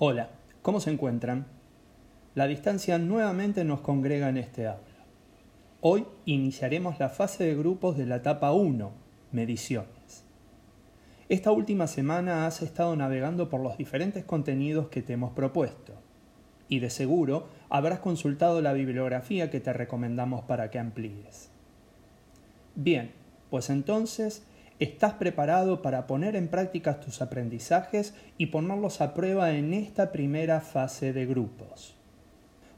Hola, ¿cómo se encuentran? La distancia nuevamente nos congrega en este aula. Hoy iniciaremos la fase de grupos de la etapa 1, mediciones. Esta última semana has estado navegando por los diferentes contenidos que te hemos propuesto y de seguro habrás consultado la bibliografía que te recomendamos para que amplíes. Bien, pues entonces ¿Estás preparado para poner en práctica tus aprendizajes y ponerlos a prueba en esta primera fase de grupos?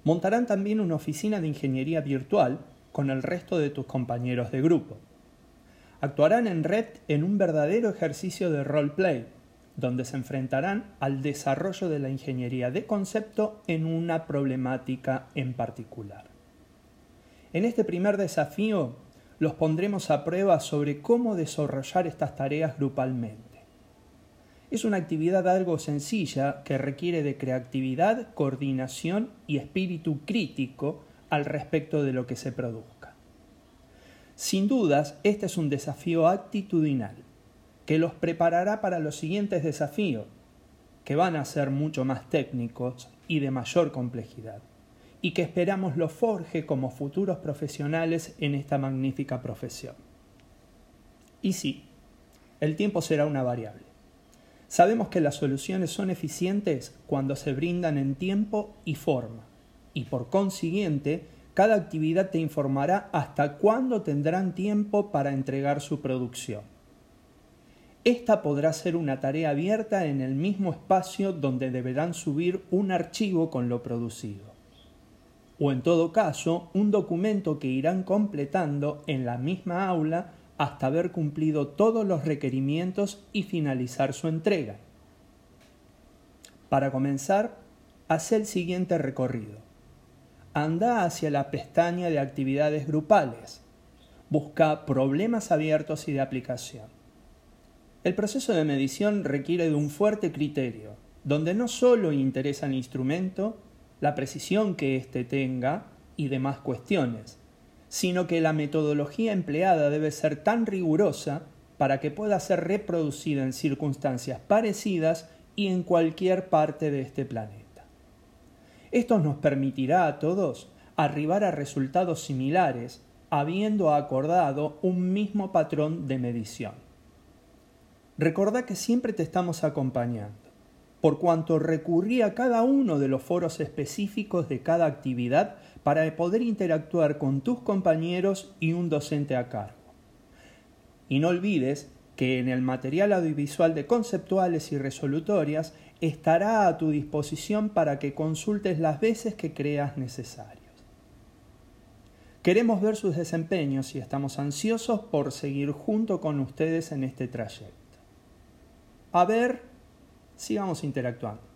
Montarán también una oficina de ingeniería virtual con el resto de tus compañeros de grupo. Actuarán en red en un verdadero ejercicio de roleplay, donde se enfrentarán al desarrollo de la ingeniería de concepto en una problemática en particular. En este primer desafío los pondremos a prueba sobre cómo desarrollar estas tareas grupalmente. Es una actividad algo sencilla que requiere de creatividad, coordinación y espíritu crítico al respecto de lo que se produzca. Sin dudas, este es un desafío actitudinal que los preparará para los siguientes desafíos, que van a ser mucho más técnicos y de mayor complejidad y que esperamos lo forje como futuros profesionales en esta magnífica profesión. Y sí, el tiempo será una variable. Sabemos que las soluciones son eficientes cuando se brindan en tiempo y forma, y por consiguiente, cada actividad te informará hasta cuándo tendrán tiempo para entregar su producción. Esta podrá ser una tarea abierta en el mismo espacio donde deberán subir un archivo con lo producido o en todo caso un documento que irán completando en la misma aula hasta haber cumplido todos los requerimientos y finalizar su entrega. Para comenzar, haz el siguiente recorrido. Anda hacia la pestaña de actividades grupales. Busca problemas abiertos y de aplicación. El proceso de medición requiere de un fuerte criterio, donde no solo interesa el instrumento, la precisión que éste tenga y demás cuestiones, sino que la metodología empleada debe ser tan rigurosa para que pueda ser reproducida en circunstancias parecidas y en cualquier parte de este planeta. Esto nos permitirá a todos arribar a resultados similares, habiendo acordado un mismo patrón de medición. Recordá que siempre te estamos acompañando por cuanto recurrí a cada uno de los foros específicos de cada actividad para poder interactuar con tus compañeros y un docente a cargo. Y no olvides que en el material audiovisual de conceptuales y resolutorias estará a tu disposición para que consultes las veces que creas necesarios. Queremos ver sus desempeños y estamos ansiosos por seguir junto con ustedes en este trayecto. A ver sigamos interactuando.